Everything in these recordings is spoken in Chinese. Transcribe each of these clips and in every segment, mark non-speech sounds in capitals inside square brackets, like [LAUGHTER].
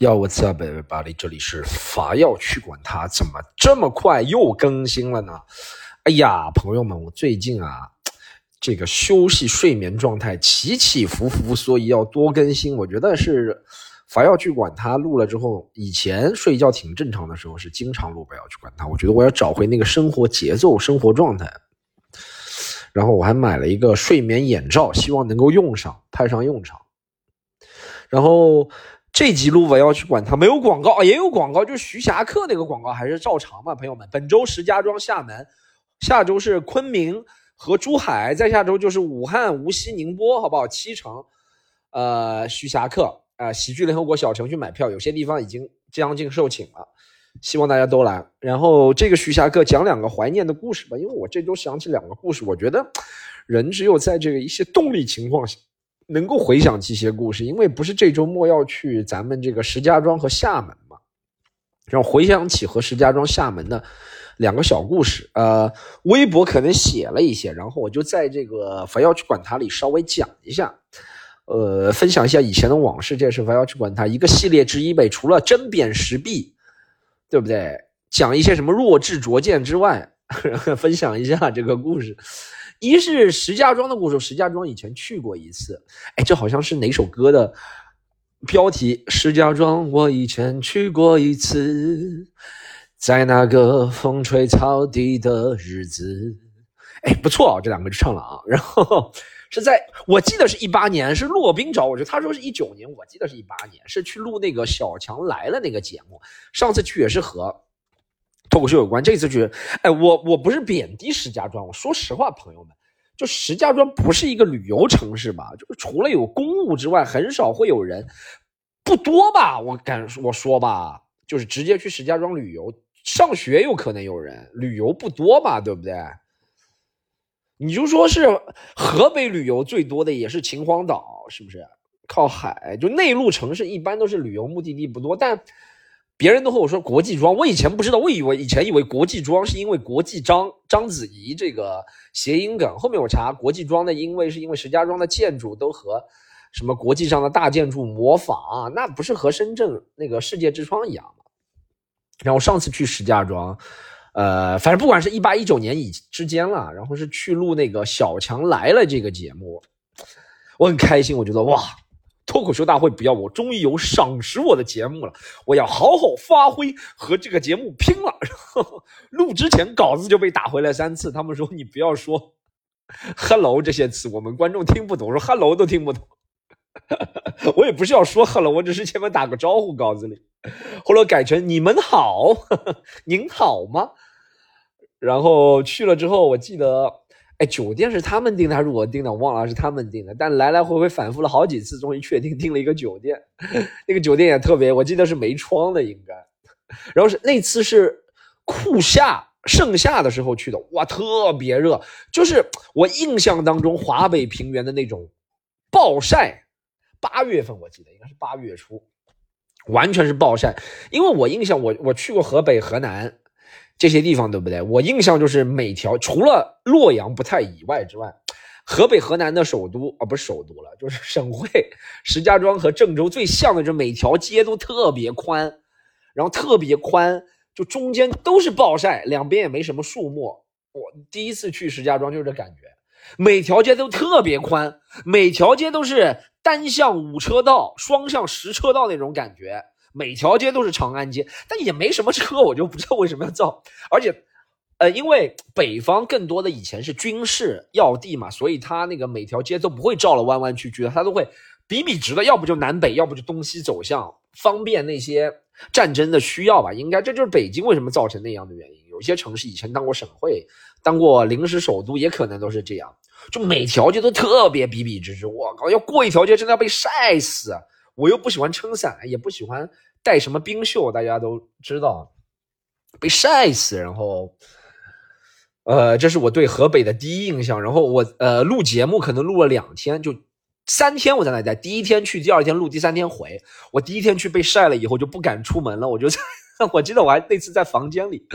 要我 What's up, everybody？这里是法药去管它，怎么这么快又更新了呢？哎呀，朋友们，我最近啊，这个休息睡眠状态起起伏伏，所以要多更新。我觉得是法药去管它录了之后，以前睡觉挺正常的时候是经常录，不要去管它。我觉得我要找回那个生活节奏、生活状态。然后我还买了一个睡眠眼罩，希望能够用上，派上用场。然后。这集录我要去管它，没有广告也有广告，就是徐霞客那个广告还是照常嘛，朋友们。本周石家庄、厦门，下周是昆明和珠海，再下周就是武汉、无锡、宁波，好不好？七城，呃，徐霞客啊，喜剧联合国小程序买票，有些地方已经将近售罄了，希望大家都来。然后这个徐霞客讲两个怀念的故事吧，因为我这周想起两个故事，我觉得人只有在这个一些动力情况下。能够回想起一些故事，因为不是这周末要去咱们这个石家庄和厦门嘛，然后回想起和石家庄、厦门的两个小故事，呃，微博可能写了一些，然后我就在这个凡要去管他里稍微讲一下，呃，分享一下以前的往事，这是凡要去管他一个系列之一呗，除了针砭时弊，对不对？讲一些什么弱智拙见之外，[LAUGHS] 分享一下这个故事。一是石家庄的故事，石家庄以前去过一次，哎，这好像是哪首歌的标题？石家庄我以前去过一次，在那个风吹草低的日子，哎，不错啊，这两个就唱了啊。然后是在我记得是一八年，是骆宾找我去，他说是一九年，我记得是一八年，是去录那个小强来了那个节目，上次去也是和。脱口秀有关，这次去，哎，我我不是贬低石家庄，我说实话，朋友们，就石家庄不是一个旅游城市吧？就是除了有公务之外，很少会有人，不多吧？我敢我说吧，就是直接去石家庄旅游，上学有可能有人，旅游不多吧？对不对？你就说是河北旅游最多的也是秦皇岛，是不是？靠海，就内陆城市一般都是旅游目的地不多，但。别人都和我说国际庄，我以前不知道，我以为以前以为国际庄是因为国际章章子怡这个谐音梗。后面我查国际庄的，因为是因为石家庄的建筑都和什么国际上的大建筑模仿，那不是和深圳那个世界之窗一样吗？然后上次去石家庄，呃，反正不管是一八一九年以之间了，然后是去录那个小强来了这个节目，我很开心，我觉得哇。脱口秀大会不要我，终于有赏识我的节目了，我要好好发挥，和这个节目拼了。然 [LAUGHS] 后录之前稿子就被打回来三次，他们说你不要说 [LAUGHS] “hello” 这些词，我们观众听不懂，说 “hello” 都听不懂。我也不是要说 “hello”，我只是前面打个招呼，稿子里，后来改成“你们好，[LAUGHS] 您好吗？”然后去了之后，我记得。哎，酒店是他们订的还是我订的？我忘了是他们订的。但来来回回反复了好几次，终于确定订了一个酒店。[LAUGHS] 那个酒店也特别，我记得是没窗的应该。然后是那次是酷夏盛夏的时候去的，哇，特别热，就是我印象当中华北平原的那种暴晒。八月份我记得应该是八月初，完全是暴晒。因为我印象我我去过河北、河南。这些地方对不对？我印象就是每条除了洛阳不太以外之外，河北、河南的首都啊，不是首都了，就是 [LAUGHS] 省会石家庄和郑州最像的，就每条街都特别宽，然后特别宽，就中间都是暴晒，两边也没什么树木。我第一次去石家庄就是这感觉，每条街都特别宽，每条街都是单向五车道、双向十车道那种感觉。每条街都是长安街，但也没什么车，我就不知道为什么要造。而且，呃，因为北方更多的以前是军事要地嘛，所以它那个每条街都不会照了弯弯曲曲的，它都会笔笔直的，要不就南北，要不就东西走向，方便那些战争的需要吧。应该这就是北京为什么造成那样的原因。有些城市以前当过省会，当过临时首都，也可能都是这样，就每条街都特别笔笔直直。我靠，要过一条街真的要被晒死。我又不喜欢撑伞，也不喜欢带什么冰袖，大家都知道，被晒死。然后，呃，这是我对河北的第一印象。然后我呃录节目可能录了两天，就三天我在那待，第一天去，第二天录，第三天回。我第一天去被晒了以后就不敢出门了，我就在。[LAUGHS] 我记得我还那次在房间里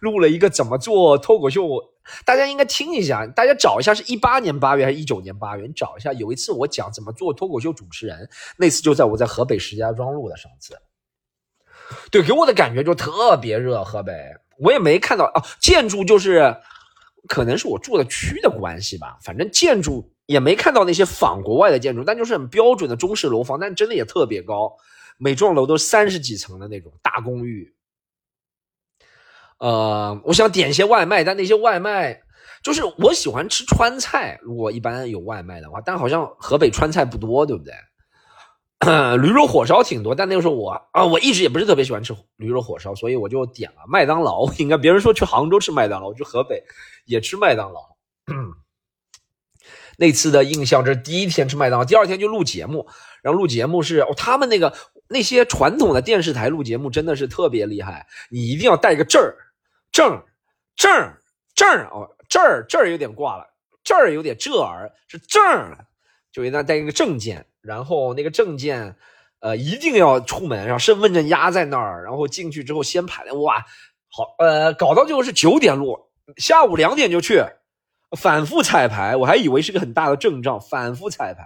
录了一个怎么做脱口秀，大家应该听一下，大家找一下是一八年八月还是一九年八月，你找一下。有一次我讲怎么做脱口秀主持人，那次就在我在河北石家庄录的。上次对，给我的感觉就特别热。河北，我也没看到啊，建筑就是，可能是我住的区的关系吧。反正建筑也没看到那些仿国外的建筑，但就是很标准的中式楼房，但真的也特别高，每幢楼都三十几层的那种大公寓。呃，我想点些外卖，但那些外卖就是我喜欢吃川菜，如果一般有外卖的话，但好像河北川菜不多，对不对？[COUGHS] 驴肉火烧挺多，但那个时候我啊，我一直也不是特别喜欢吃驴肉火烧，所以我就点了麦当劳。[LAUGHS] 应该别人说去杭州吃麦当劳，我去河北也吃麦当劳。[COUGHS] 那次的印象，这是第一天吃麦当劳，第二天就录节目。然后录节目是哦他们那个那些传统的电视台录节目真的是特别厉害，你一定要带个证儿，证证证哦，这儿这儿有点挂了，这儿有点这儿是证儿，就应该带一个证件。然后那个证件，呃，一定要出门，然后身份证压在那儿，然后进去之后先排队，哇，好，呃，搞到最后是九点录，下午两点就去，反复彩排，我还以为是个很大的阵仗，反复彩排。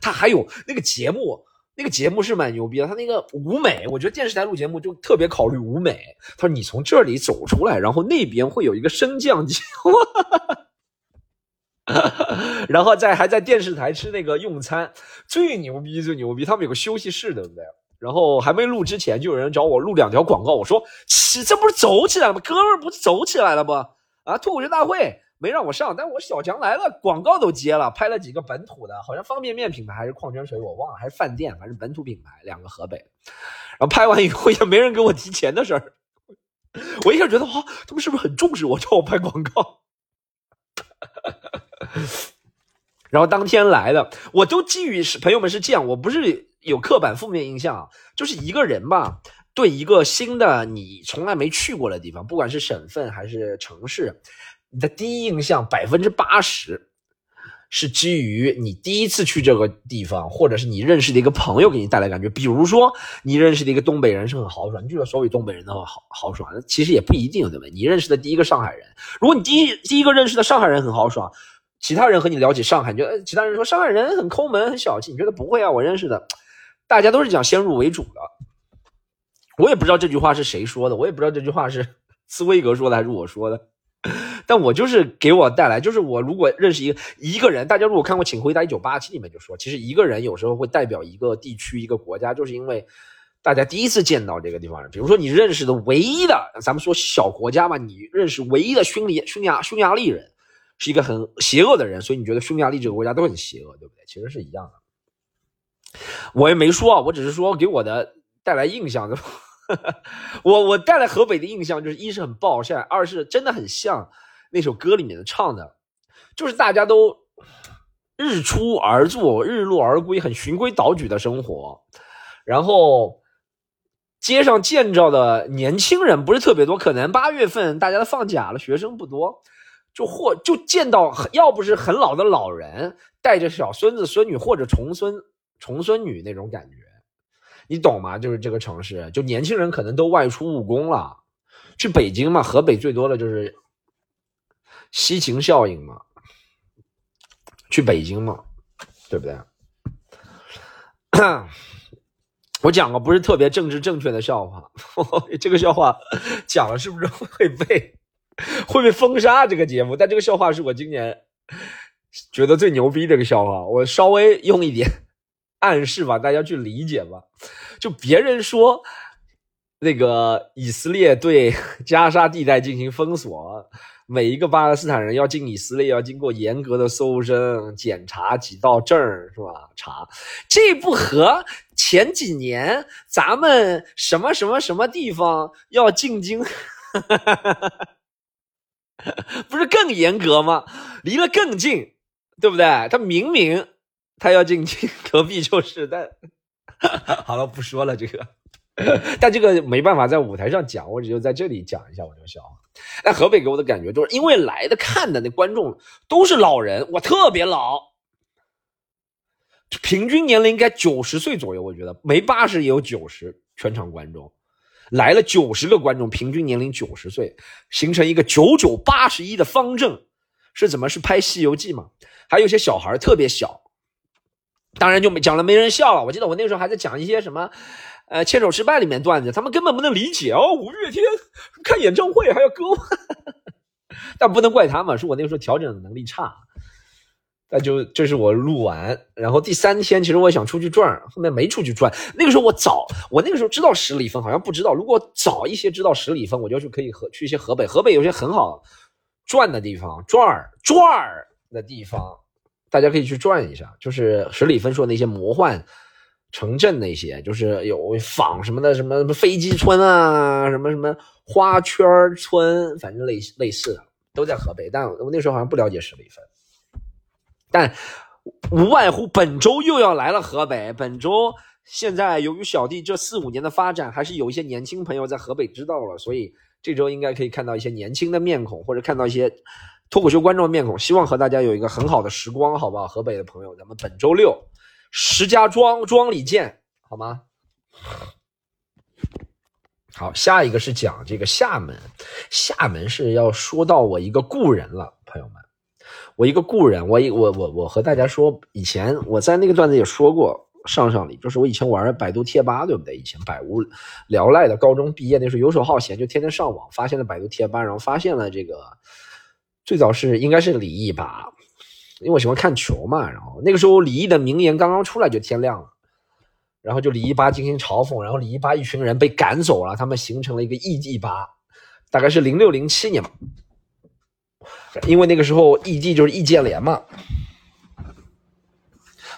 他还有那个节目，那个节目是蛮牛逼的，他那个舞美，我觉得电视台录节目就特别考虑舞美。他说你从这里走出来，然后那边会有一个升降机。哈哈哈哈然后在还在电视台吃那个用餐，最牛逼最牛逼，他们有个休息室，对不对？然后还没录之前，就有人找我录两条广告。我说：“起，这不是走起来吗？哥们儿，不是走起来了吗？啊，脱口秀大会没让我上，但我小强来了，广告都接了，拍了几个本土的，好像方便面品牌还是矿泉水，我忘了，还是饭店，反正本土品牌，两个河北。然后拍完以后 [LAUGHS] 也没人给我提钱的事儿，我一下觉得哇，他们是不是很重视我，叫我拍广告？” [LAUGHS] 然后当天来的，我都基于是朋友们是这样，我不是有刻板负面印象，就是一个人吧，对一个新的你从来没去过的地方，不管是省份还是城市，你的第一印象百分之八十。是基于你第一次去这个地方，或者是你认识的一个朋友给你带来感觉。比如说，你认识的一个东北人是很豪爽，你就说所谓东北人的话豪豪爽，其实也不一定，对不对？你认识的第一个上海人，如果你第一第一个认识的上海人很豪爽，其他人和你聊起上海，你觉得其他人说上海人很抠门、很小气，你觉得不会啊？我认识的，大家都是讲先入为主的。我也不知道这句话是谁说的，我也不知道这句话是 [LAUGHS] 斯威格说的还是我说的。但我就是给我带来，就是我如果认识一个一个人，大家如果看过《请回答一九八七》里面就说，其实一个人有时候会代表一个地区、一个国家，就是因为大家第一次见到这个地方人。比如说你认识的唯一的，咱们说小国家嘛，你认识唯一的匈牙匈牙匈牙利人是一个很邪恶的人，所以你觉得匈牙利这个国家都很邪恶，对不对？其实是一样的。我也没说，我只是说给我的带来印象的。[LAUGHS] 我我带来河北的印象就是，一是很暴晒，二是真的很像那首歌里面的唱的，就是大家都日出而作，日落而归，很循规蹈矩的生活。然后街上见着的年轻人不是特别多，可能八月份大家都放假了，学生不多，就或就见到要不是很老的老人带着小孙子孙女或者重孙重孙女那种感觉。你懂吗？就是这个城市，就年轻人可能都外出务工了，去北京嘛。河北最多的就是西秦效应嘛，去北京嘛，对不对？[COUGHS] 我讲个不是特别政治正确的笑话，[LAUGHS] 这个笑话讲了是不是会被会被封杀？这个节目，但这个笑话是我今年觉得最牛逼这个笑话，我稍微用一点。暗示吧，大家去理解吧。就别人说那个以色列对 [LAUGHS] 加沙地带进行封锁，每一个巴勒斯坦人要进以色列要经过严格的搜身检查几道证是吧？查这不和前几年咱们什么什么什么地方要进京，[LAUGHS] 不是更严格吗？离得更近，对不对？他明明。他要进去，隔壁就是。但 [LAUGHS] 好了，不说了这个。[LAUGHS] 但这个没办法在舞台上讲，我只有在这里讲一下我这个笑话。那河北给我的感觉就是，因为来的看的那观众都是老人，我特别老，平均年龄应该九十岁左右。我觉得没八十也有九十，全场观众来了九十个观众，平均年龄九十岁，形成一个九九八十一的方阵。是怎么？是拍《西游记》吗？还有些小孩特别小。当然就没讲了，没人笑了。我记得我那个时候还在讲一些什么，呃，牵手失败里面段子，他们根本不能理解哦。五月天看演唱会还要歌，[LAUGHS] 但不能怪他们，是我那个时候调整的能力差。那就这是我录完，然后第三天其实我想出去转，后面没出去转。那个时候我早，我那个时候知道十里峰，好像不知道。如果早一些知道十里峰，我就去可以河去一些河北，河北有些很好转的地方，转转的地方，大家可以去转一下。就是十里分说那些魔幻城镇那些，就是有仿什么的，什么什么飞机村啊，什么什么花圈村，反正类类似的都在河北。但我那时候好像不了解十里峰。但无外乎本周又要来了河北。本周现在由于小弟这四五年的发展，还是有一些年轻朋友在河北知道了，所以这周应该可以看到一些年轻的面孔，或者看到一些脱口秀观众面孔。希望和大家有一个很好的时光，好不好？河北的朋友，咱们本周六石家庄庄里见，好吗？好，下一个是讲这个厦门，厦门是要说到我一个故人了，朋友们。我一个故人，我我我我和大家说，以前我在那个段子也说过，上上里就是我以前玩百度贴吧，对不对？以前百无聊赖的，高中毕业那时候游手好闲，就天天上网，发现了百度贴吧，然后发现了这个最早是应该是李毅吧，因为我喜欢看球嘛，然后那个时候李毅的名言刚刚出来就天亮了，然后就李毅吧进行嘲讽，然后李毅吧一群人被赶走了，他们形成了一个异地吧，大概是零六零七年吧。因为那个时候异地就是易建联嘛，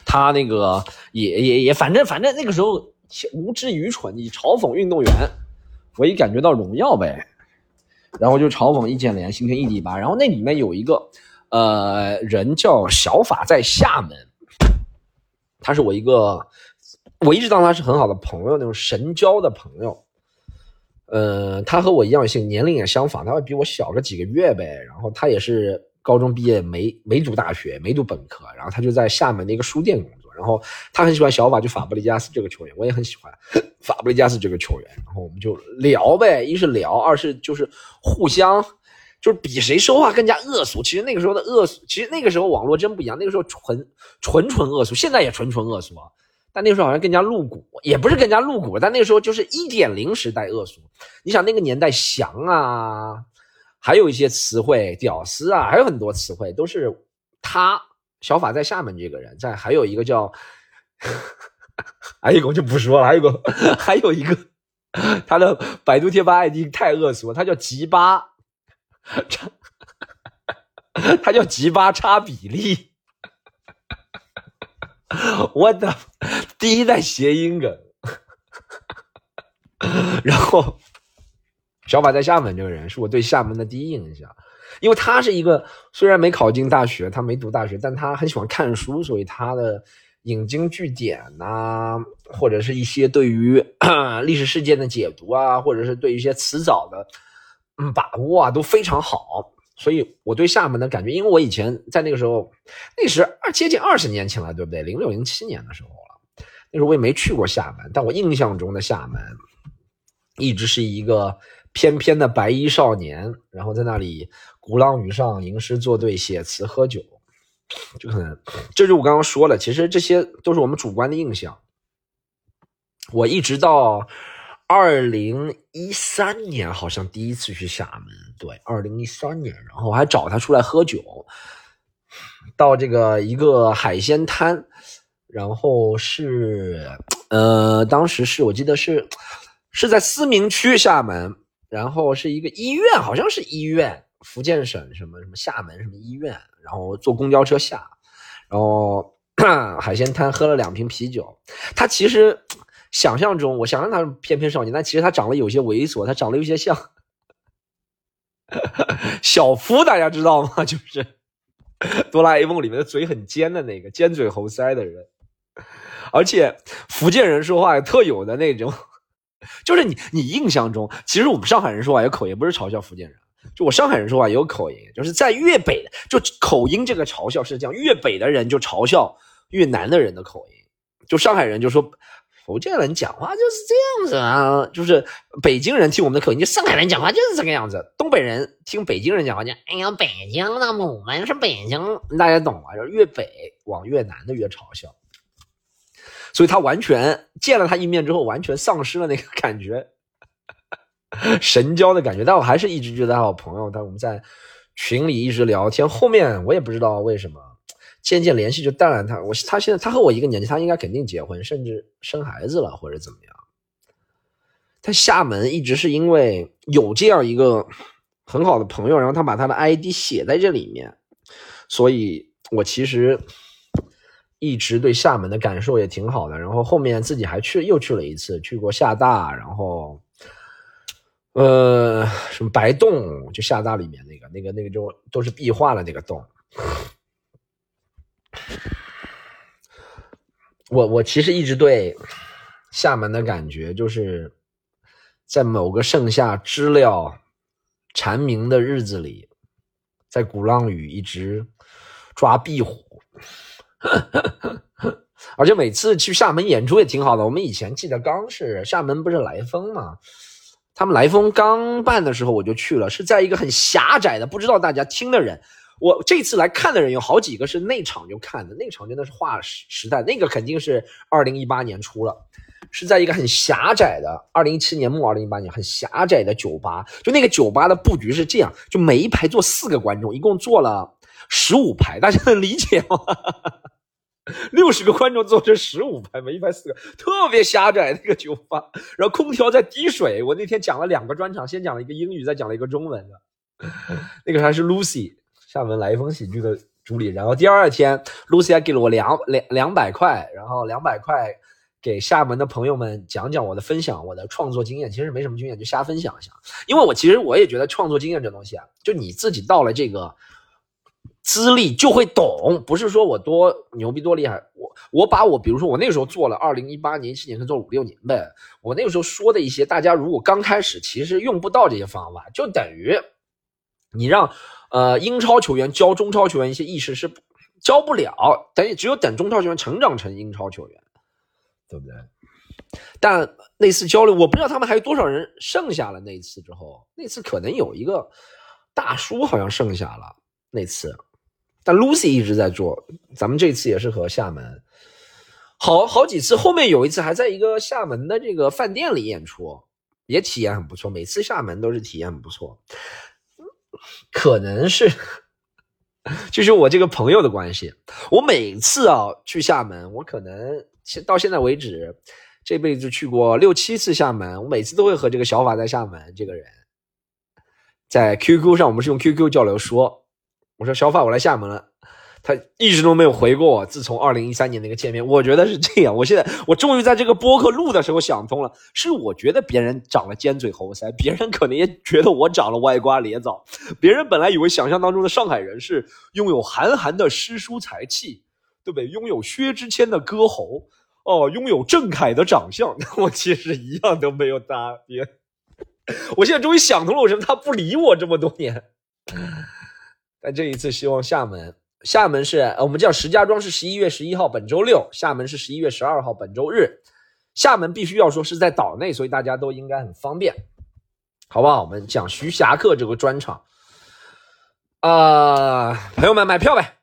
他那个也也也，反正反正那个时候无知愚蠢，你嘲讽运动员，我一感觉到荣耀呗，然后就嘲讽易建联，形成异地吧。然后那里面有一个呃人叫小法，在厦门，他是我一个，我一直当他是很好的朋友，那种神交的朋友。呃，他和我一样性，年龄也相仿，他会比我小个几个月呗。然后他也是高中毕业，没没读大学，没读本科。然后他就在厦门的一个书店工作。然后他很喜欢小法，就法布雷加斯这个球员，我也很喜欢法布雷加斯这个球员。然后我们就聊呗，一是聊，二是就是互相就是比谁说话更加恶俗。其实那个时候的恶俗，其实那个时候网络真不一样，那个时候纯纯纯恶俗，现在也纯纯恶俗啊。但那个时候好像更加露骨，也不是更加露骨，但那个时候就是一点零时代恶俗。你想那个年代，翔啊，还有一些词汇，屌丝啊，还有很多词汇都是他小法在厦门这个人在，还有一个叫，[LAUGHS] 还有一个我就不说了，还有个 [LAUGHS] 还有一个 [LAUGHS] 他的百度贴吧 ID 太恶俗，他叫吉巴，[LAUGHS] 他叫吉巴差比例。我的第一代谐音梗，然后小法在厦门这个人是我对厦门的第一印象，因为他是一个虽然没考进大学，他没读大学，但他很喜欢看书，所以他的引经据典呐，或者是一些对于 [COUGHS] 历史事件的解读啊，或者是对一些词藻的嗯把握啊，都非常好。所以我对厦门的感觉，因为我以前在那个时候，那时二接近二十年前了，对不对？零六零七年的时候了，那时候我也没去过厦门，但我印象中的厦门，一直是一个翩翩的白衣少年，然后在那里鼓浪屿上吟诗作对、写词喝酒，就可能，这就我刚刚说了，其实这些都是我们主观的印象。我一直到。二零一三年好像第一次去厦门，对，二零一三年，然后我还找他出来喝酒，到这个一个海鲜摊，然后是，呃，当时是我记得是是在思明区厦门，然后是一个医院，好像是医院，福建省什么什么厦门什么医院，然后坐公交车下，然后 [COUGHS] 海鲜摊喝了两瓶啤酒，他其实。想象中，我想象他翩翩少年，但其实他长得有些猥琐，他长得有些像 [LAUGHS] 小夫，大家知道吗？[LAUGHS] 就是哆啦 A 梦里面的嘴很尖的那个尖嘴猴腮的人，而且福建人说话特有的那种，就是你你印象中，其实我们上海人说话有口音，不是嘲笑福建人，就我上海人说话也有口音，就是在粤北，就口音这个嘲笑是这样，粤北的人就嘲笑越南的人的口音，就上海人就说。福建人讲话就是这样子啊，就是北京人听我们的口音，就上海人讲话就是这个样子。东北人听北京人讲话，就哎呀，北京的我们是北京，大家懂吗？就是越北往越南的越嘲笑。所以他完全见了他一面之后，完全丧失了那个感觉，神交的感觉。但我还是一直觉得他好朋友。但我们在群里一直聊天，后面我也不知道为什么，渐渐联系就淡了。他我他现在他和我一个年纪，他应该肯定结婚，甚至生孩子了或者怎么样。他厦门一直是因为有这样一个很好的朋友，然后他把他的 ID 写在这里面，所以我其实。一直对厦门的感受也挺好的，然后后面自己还去又去了一次，去过厦大，然后，呃，什么白洞，就厦大里面那个那个那个就都是壁画的那个洞。[LAUGHS] 我我其实一直对厦门的感觉就是在某个盛夏知了蝉鸣的日子里，在鼓浪屿一直抓壁虎。[LAUGHS] 而且每次去厦门演出也挺好的。我们以前记得刚是厦门不是来风嘛，他们来风刚办的时候我就去了，是在一个很狭窄的，不知道大家听的人，我这次来看的人有好几个是内场就看的，内场真的是划时时代，那个肯定是二零一八年出了，是在一个很狭窄的二零一七年末二零一八年很狭窄的酒吧，就那个酒吧的布局是这样，就每一排坐四个观众，一共坐了十五排，大家能理解吗？[LAUGHS] 六十个观众坐成十五排，每一排四个，特别狭窄那个酒吧，然后空调在滴水。我那天讲了两个专场，先讲了一个英语，再讲了一个中文的。[LAUGHS] 那个还是 Lucy，厦门来一封喜剧的主理。然后第二天，Lucy 还给了我两两两百块，然后两百块给厦门的朋友们讲讲我的分享，我的创作经验。其实没什么经验，就瞎分享一下。因为我其实我也觉得创作经验这东西啊，就你自己到了这个。资历就会懂，不是说我多牛逼多厉害，我我把我比如说我那个时候做了二零一八年一七年，做五六年呗。我那个时候说的一些，大家如果刚开始其实用不到这些方法，就等于你让呃英超球员教中超球员一些意识是教不了，等于只有等中超球员成长成英超球员，对不对？但那次交流，我不知道他们还有多少人剩下了。那次之后，那次可能有一个大叔好像剩下了那次。但 Lucy 一直在做，咱们这次也是和厦门好好几次，后面有一次还在一个厦门的这个饭店里演出，也体验很不错。每次厦门都是体验很不错，可能是 [LAUGHS] 就是我这个朋友的关系。我每次啊去厦门，我可能到现在为止这辈子去过六七次厦门，我每次都会和这个小法在厦门这个人在 QQ 上，我们是用 QQ 交流说。我说小法，我来厦门了，他一直都没有回过我。自从二零一三年那个见面，我觉得是这样。我现在我终于在这个播客录的时候想通了，是我觉得别人长了尖嘴猴腮，别人可能也觉得我长了歪瓜裂枣。别人本来以为想象当中的上海人是拥有韩寒的诗书才气，对不对？拥有薛之谦的歌喉，哦，拥有郑恺的长相，那 [LAUGHS] 我其实一样都没有搭边。我现在终于想通了，为什么他不理我这么多年。但这一次，希望厦门，厦门是我们叫石家庄是十一月十一号，本周六；厦门是十一月十二号，本周日。厦门必须要说是在岛内，所以大家都应该很方便，好不好？我们讲徐霞客这个专场啊，朋友们买票呗！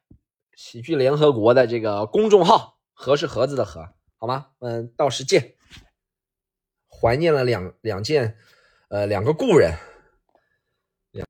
喜剧联合国的这个公众号，盒是盒子的盒，好吗？嗯，到时见。怀念了两两件，呃，两个故人。